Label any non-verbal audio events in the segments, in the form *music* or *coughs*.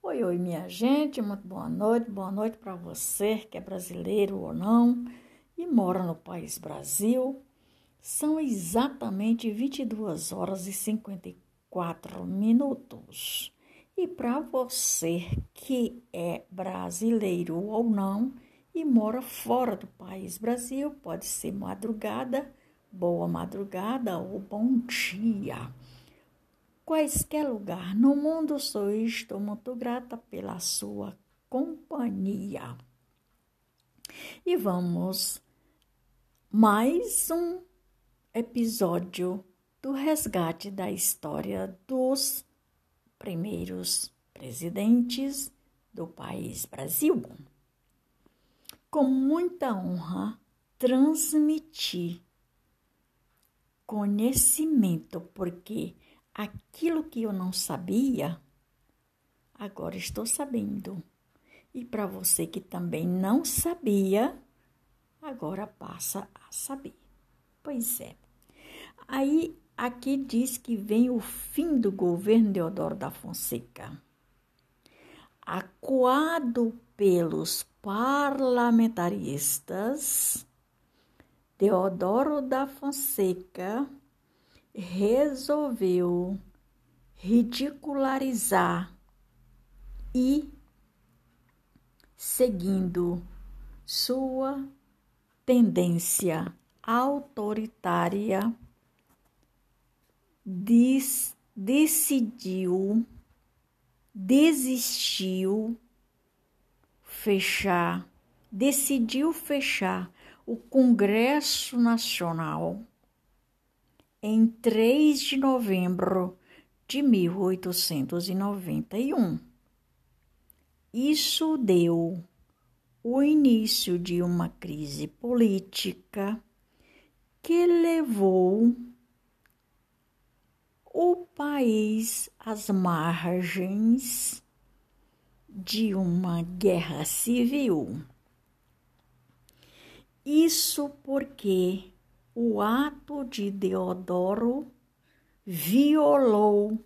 Oi, oi, minha gente, muito boa noite. Boa noite para você que é brasileiro ou não e mora no país Brasil. São exatamente 22 horas e 54 minutos. E para você que é brasileiro ou não e mora fora do país Brasil, pode ser madrugada, boa madrugada ou bom dia quaisquer lugar no mundo sou estou muito grata pela sua companhia. E vamos mais um episódio do resgate da história dos primeiros presidentes do país Brasil. Com muita honra, transmitir conhecimento, porque aquilo que eu não sabia, agora estou sabendo. E para você que também não sabia, agora passa a saber. Pois é. Aí aqui diz que vem o fim do governo Deodoro da Fonseca. Acuado pelos parlamentaristas, Deodoro da Fonseca resolveu ridicularizar e, seguindo sua tendência autoritária, diz, decidiu, desistiu, fechar, decidiu fechar o Congresso Nacional em 3 de novembro de 1891. Isso deu o início de uma crise política que levou o país às margens de uma guerra civil. Isso porque o ato de Deodoro violou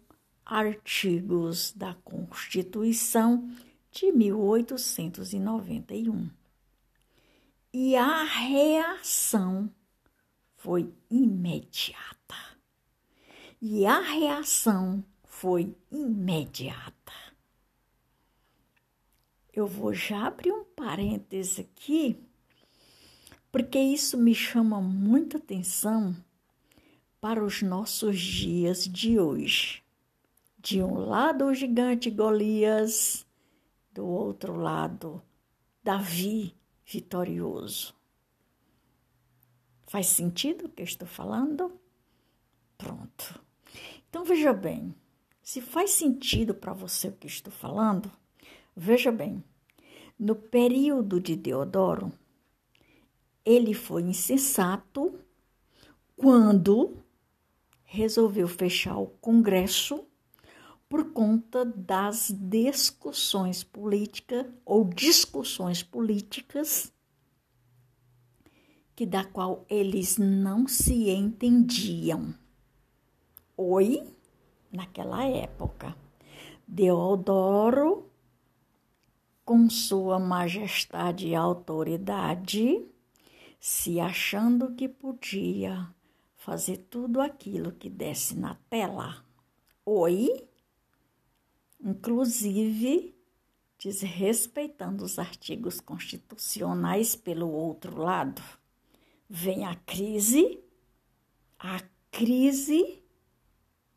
artigos da Constituição de 1891. E a reação foi imediata. E a reação foi imediata. Eu vou já abrir um parêntese aqui porque isso me chama muita atenção para os nossos dias de hoje. De um lado, o gigante Golias, do outro lado, Davi vitorioso. Faz sentido o que eu estou falando? Pronto. Então veja bem, se faz sentido para você o que estou falando, veja bem. No período de Deodoro, ele foi insensato quando resolveu fechar o Congresso por conta das discussões políticas ou discussões políticas que da qual eles não se entendiam. Oi, naquela época, Deodoro, com sua majestade e autoridade, se achando que podia fazer tudo aquilo que desse na tela. Oi? Inclusive desrespeitando os artigos constitucionais pelo outro lado. Vem a crise, a crise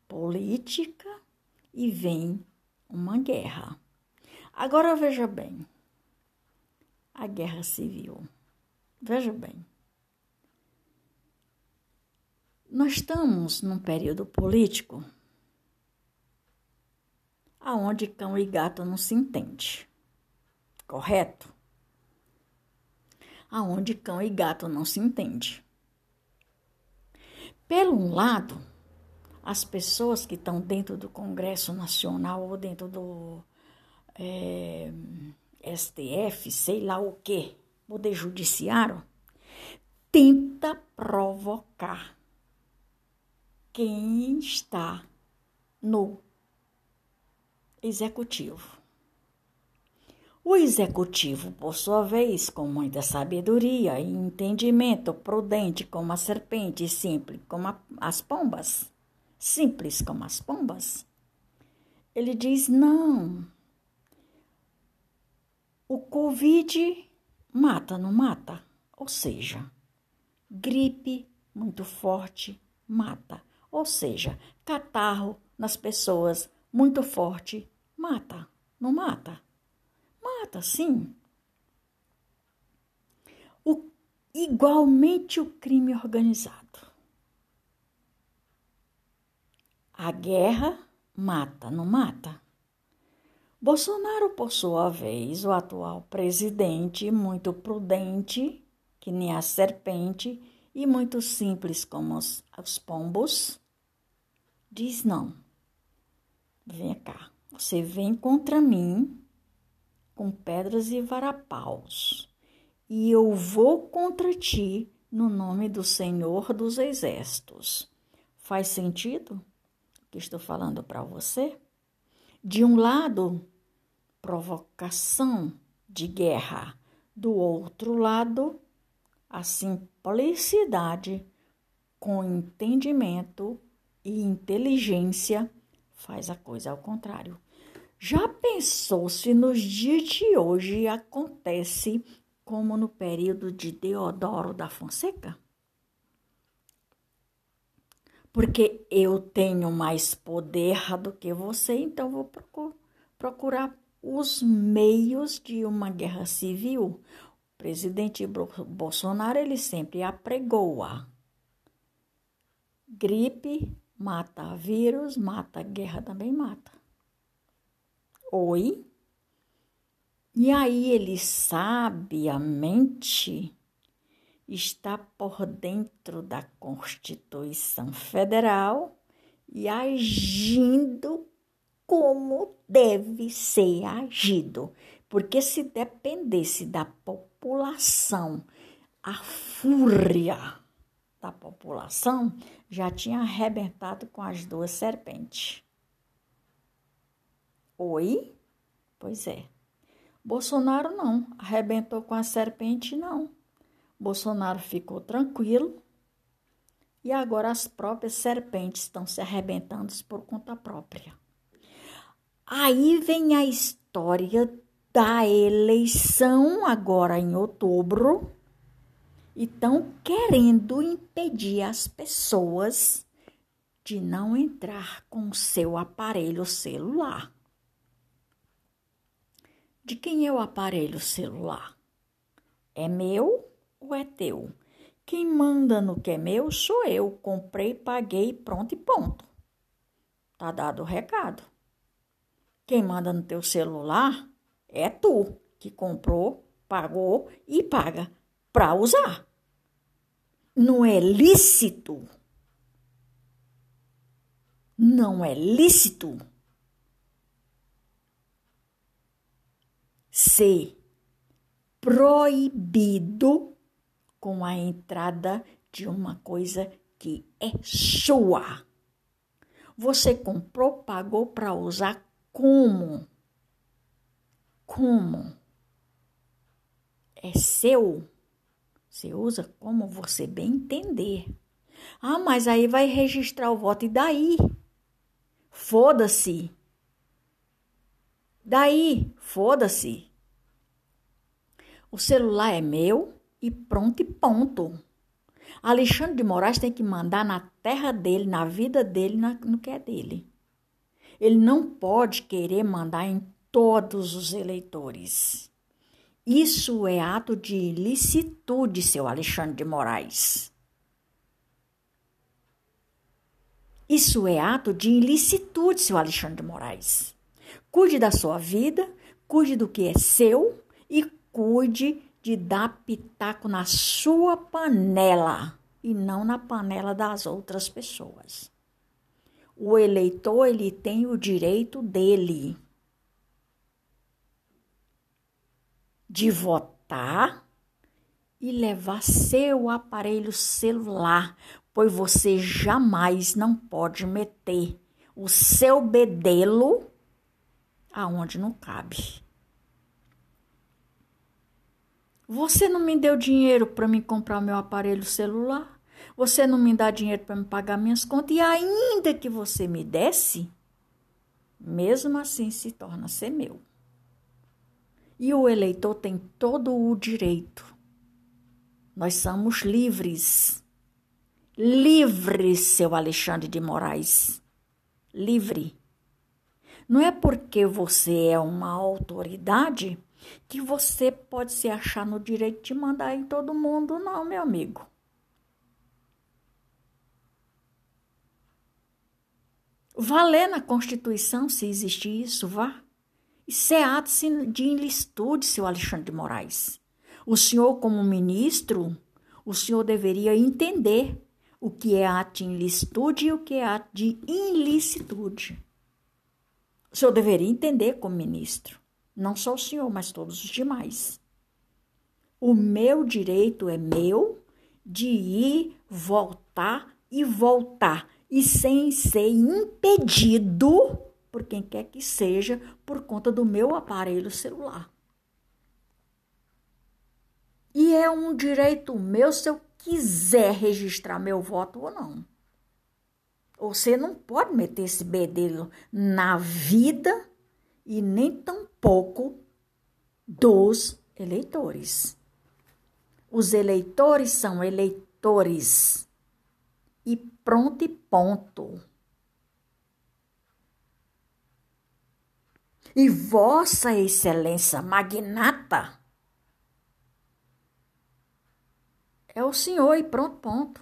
política e vem uma guerra. Agora veja bem, a guerra civil. Veja bem. Nós estamos num período político aonde cão e gato não se entende. Correto? Aonde cão e gato não se entende. Pelo um lado, as pessoas que estão dentro do Congresso Nacional ou dentro do é, eh, STF, sei lá o quê, Poder Judiciário tenta provocar quem está no executivo. O executivo, por sua vez, com muita sabedoria e entendimento, prudente como a serpente, simples como a, as pombas, simples como as pombas, ele diz: não. O Covid mata, não mata? Ou seja, gripe muito forte mata. Ou seja, catarro nas pessoas muito forte mata, não mata? Mata, sim. O, igualmente o crime organizado. A guerra mata, não mata? Bolsonaro, por sua vez, o atual presidente, muito prudente, que nem a serpente, e muito simples como os, os pombos, diz não. Vem cá, você vem contra mim com pedras e varapaus, e eu vou contra ti no nome do Senhor dos Exércitos. Faz sentido o que estou falando para você? De um lado, provocação de guerra, do outro lado, a simplicidade com entendimento e inteligência faz a coisa ao contrário. Já pensou se nos dias de hoje acontece como no período de Deodoro da Fonseca? Porque eu tenho mais poder do que você, então vou procurar os meios de uma guerra civil. O presidente Bolsonaro ele sempre apregoa. Gripe mata vírus, mata guerra também mata. Oi? E aí ele sabiamente está por dentro da Constituição Federal e agindo como deve ser agido. Porque se dependesse da população, a fúria da população já tinha arrebentado com as duas serpentes. Oi? Pois é. Bolsonaro não, arrebentou com a serpente, não. Bolsonaro ficou tranquilo e agora as próprias serpentes estão se arrebentando por conta própria. Aí vem a história da eleição, agora em outubro, e estão querendo impedir as pessoas de não entrar com seu aparelho celular. De quem é o aparelho celular? É meu ou é teu? Quem manda no que é meu sou eu. Comprei, paguei, pronto e ponto. Tá dado o recado. Quem manda no teu celular é tu, que comprou, pagou e paga para usar. Não é lícito. Não é lícito ser proibido com a entrada de uma coisa que é sua. Você comprou, pagou para usar como? Como? É seu. Você usa como você bem entender. Ah, mas aí vai registrar o voto e daí? Foda-se. Daí, foda-se. O celular é meu e pronto e ponto. Alexandre de Moraes tem que mandar na terra dele, na vida dele, no que é dele. Ele não pode querer mandar em todos os eleitores. Isso é ato de ilicitude, seu Alexandre de Moraes. Isso é ato de ilicitude, seu Alexandre de Moraes. Cuide da sua vida, cuide do que é seu e cuide de dar pitaco na sua panela e não na panela das outras pessoas. O eleitor ele tem o direito dele de votar e levar seu aparelho celular, pois você jamais não pode meter o seu bedelo aonde não cabe. Você não me deu dinheiro para me comprar meu aparelho celular? Você não me dá dinheiro para me pagar minhas contas? E ainda que você me desse, mesmo assim se torna ser meu. E o eleitor tem todo o direito. Nós somos livres. Livre, seu Alexandre de Moraes. Livre. Não é porque você é uma autoridade que você pode se achar no direito de mandar em todo mundo, não, meu amigo. Vá ler na Constituição, se existe isso, vá. Isso é ato de ilicitude, seu Alexandre de Moraes. O senhor, como ministro, o senhor deveria entender o que é ato de ilicitude e o que é ato de ilicitude. O senhor deveria entender como ministro. Não só o senhor, mas todos os demais. O meu direito é meu de ir, voltar e voltar, e sem ser impedido por quem quer que seja, por conta do meu aparelho celular. E é um direito meu se eu quiser registrar meu voto ou não. Você não pode meter esse bedelho na vida e nem tampouco dos eleitores. Os eleitores são eleitores. E pronto e ponto. E Vossa Excelência Magnata É o senhor e pronto, ponto.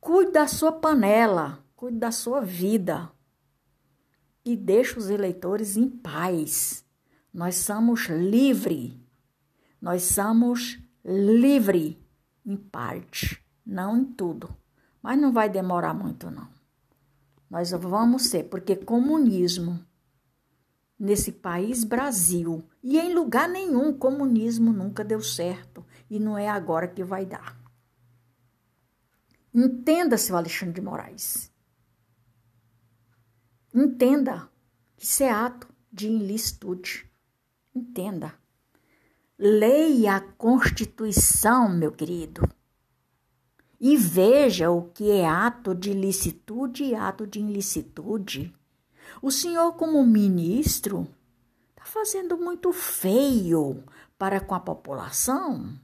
Cuide da sua panela, cuide da sua vida e deixe os eleitores em paz. Nós somos livres. Nós somos livres em parte, não em tudo. Mas não vai demorar muito, não. Nós vamos ser, porque comunismo nesse país Brasil e em lugar nenhum comunismo nunca deu certo e não é agora que vai dar. Entenda, seu Alexandre de Moraes. Entenda que isso é ato de ilicitude. Entenda. Leia a Constituição, meu querido, e veja o que é ato de licitude e ato de ilicitude. O senhor, como ministro, está fazendo muito feio para com a população.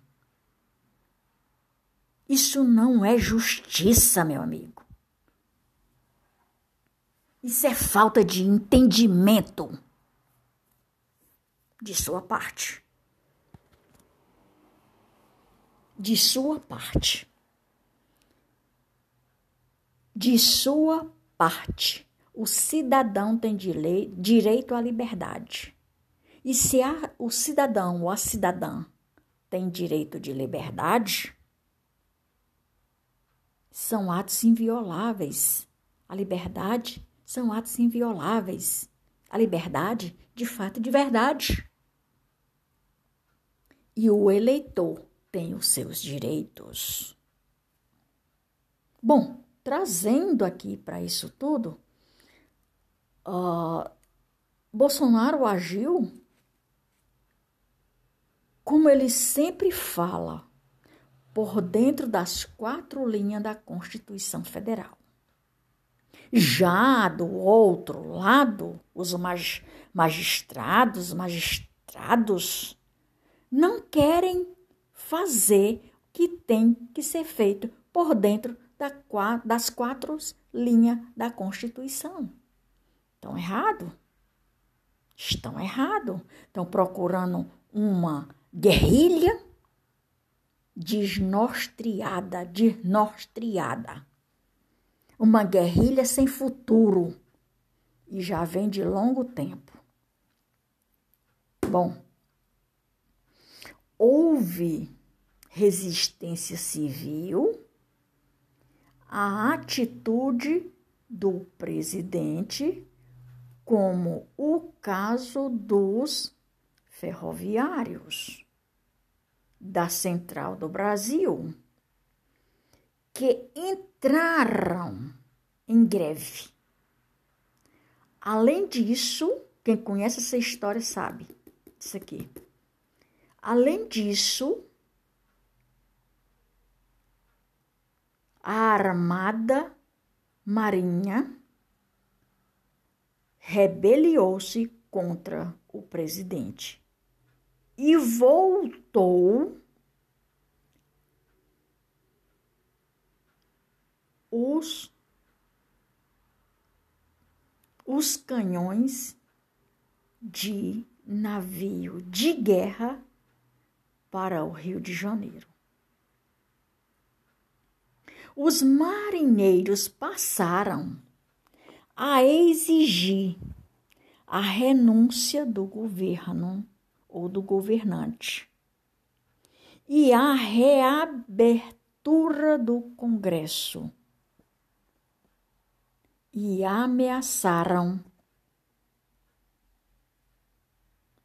Isso não é justiça, meu amigo. Isso é falta de entendimento de sua parte. De sua parte. De sua parte. O cidadão tem direito à liberdade. E se a, o cidadão ou a cidadã tem direito de liberdade, são atos invioláveis. A liberdade são atos invioláveis. A liberdade, de fato, de verdade. E o eleitor tem os seus direitos. Bom, trazendo aqui para isso tudo, uh, Bolsonaro agiu como ele sempre fala, por dentro das quatro linhas da Constituição Federal. Já do outro lado, os magistrados, magistrados não querem fazer o que tem que ser feito por dentro das quatro linhas da Constituição. Estão errado? Estão errado. Estão procurando uma guerrilha desnostriada, desnostriada. Uma guerrilha sem futuro e já vem de longo tempo. Bom, houve resistência civil à atitude do presidente, como o caso dos ferroviários da Central do Brasil que entraram em greve. Além disso, quem conhece essa história sabe isso aqui. Além disso, a Armada Marinha rebeliou-se contra o presidente e voltou os os canhões de navio de guerra para o Rio de Janeiro. Os marinheiros passaram a exigir a renúncia do governo ou do governante e a reabertura do Congresso e ameaçaram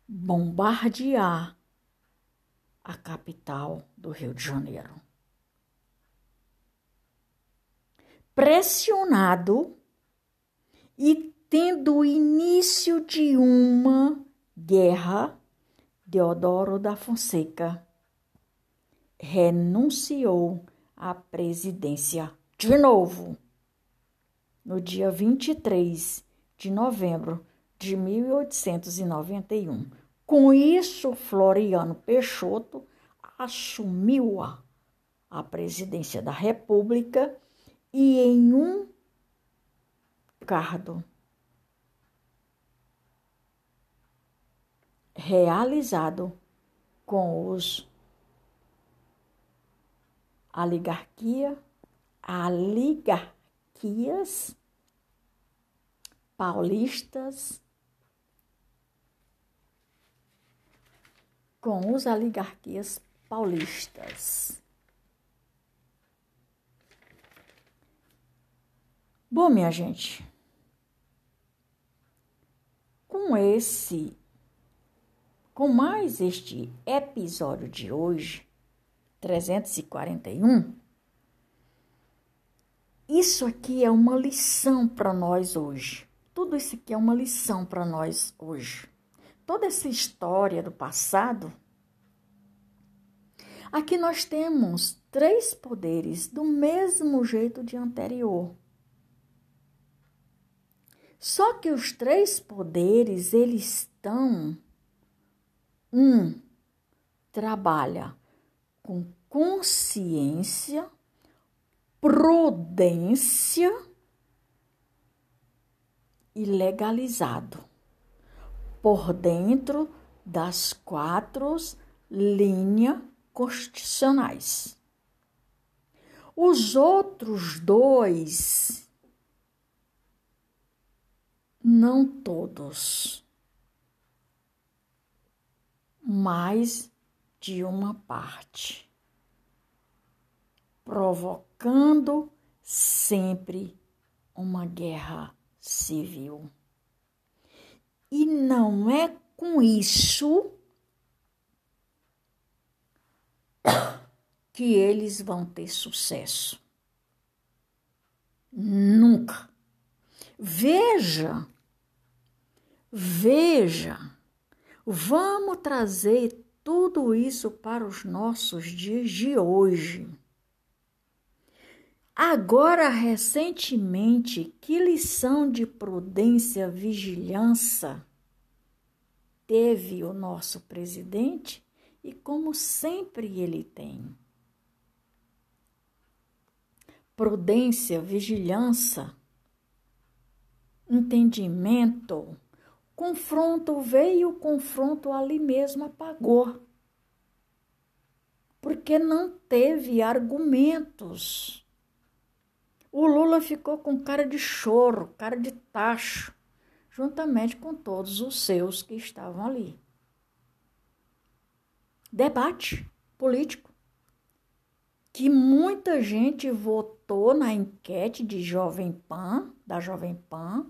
bombardear a capital do Rio de Janeiro. Pressionado e tendo início de uma guerra, Deodoro da Fonseca renunciou à presidência de novo no dia 23 de novembro de 1891. Com isso, Floriano Peixoto assumiu a, a presidência da República e em um cargo realizado com os oligarquia, oligarquias paulistas com os oligarquias paulistas. Bom, minha gente, com esse, com mais este episódio de hoje, 341, isso aqui é uma lição para nós hoje. Tudo isso aqui é uma lição para nós hoje. Toda essa história do passado. Aqui nós temos três poderes do mesmo jeito de anterior. Só que os três poderes, eles estão. Um trabalha com consciência, prudência e legalizado por dentro das quatro linhas constitucionais. Os outros dois, não todos, mais de uma parte, provocando sempre uma guerra civil. E não é com isso *coughs* que eles vão ter sucesso. Nunca. Veja, veja, vamos trazer tudo isso para os nossos dias de hoje. Agora, recentemente, que lição de prudência, vigilância teve o nosso presidente e como sempre ele tem. Prudência, vigilância, entendimento, confronto veio, o confronto ali mesmo apagou. Porque não teve argumentos o Lula ficou com cara de choro, cara de tacho, juntamente com todos os seus que estavam ali. Debate político que muita gente votou na enquete de Jovem Pan, da Jovem Pan,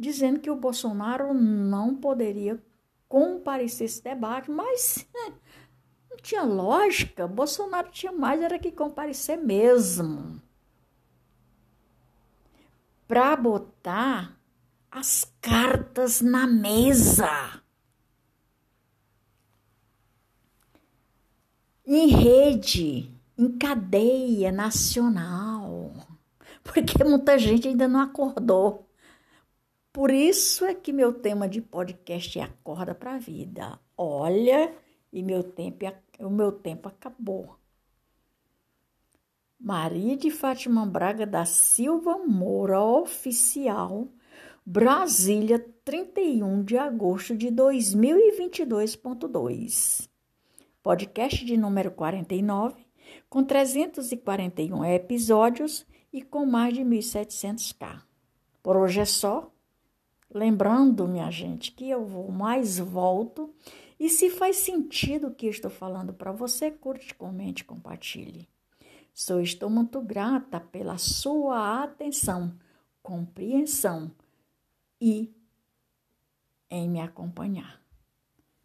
dizendo que o Bolsonaro não poderia comparecer esse debate, mas não tinha lógica. Bolsonaro tinha mais era que comparecer mesmo para botar as cartas na mesa. em rede, em cadeia nacional, porque muita gente ainda não acordou. Por isso é que meu tema de podcast é Acorda para a Vida. Olha, e meu tempo, o meu tempo acabou. Maria de Fátima Braga da Silva Moura, oficial, Brasília, 31 de agosto de 2022.2. Podcast de número 49, com 341 episódios e com mais de 1.700k. Por hoje é só. Lembrando, minha gente, que eu vou mais volto. E se faz sentido o que estou falando para você, curte, comente, compartilhe. Sou estou muito grata pela sua atenção, compreensão e em me acompanhar.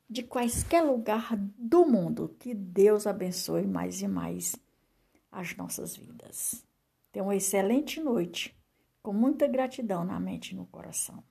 De quaisquer lugar do mundo, que Deus abençoe mais e mais as nossas vidas. Tenha uma excelente noite, com muita gratidão na mente e no coração.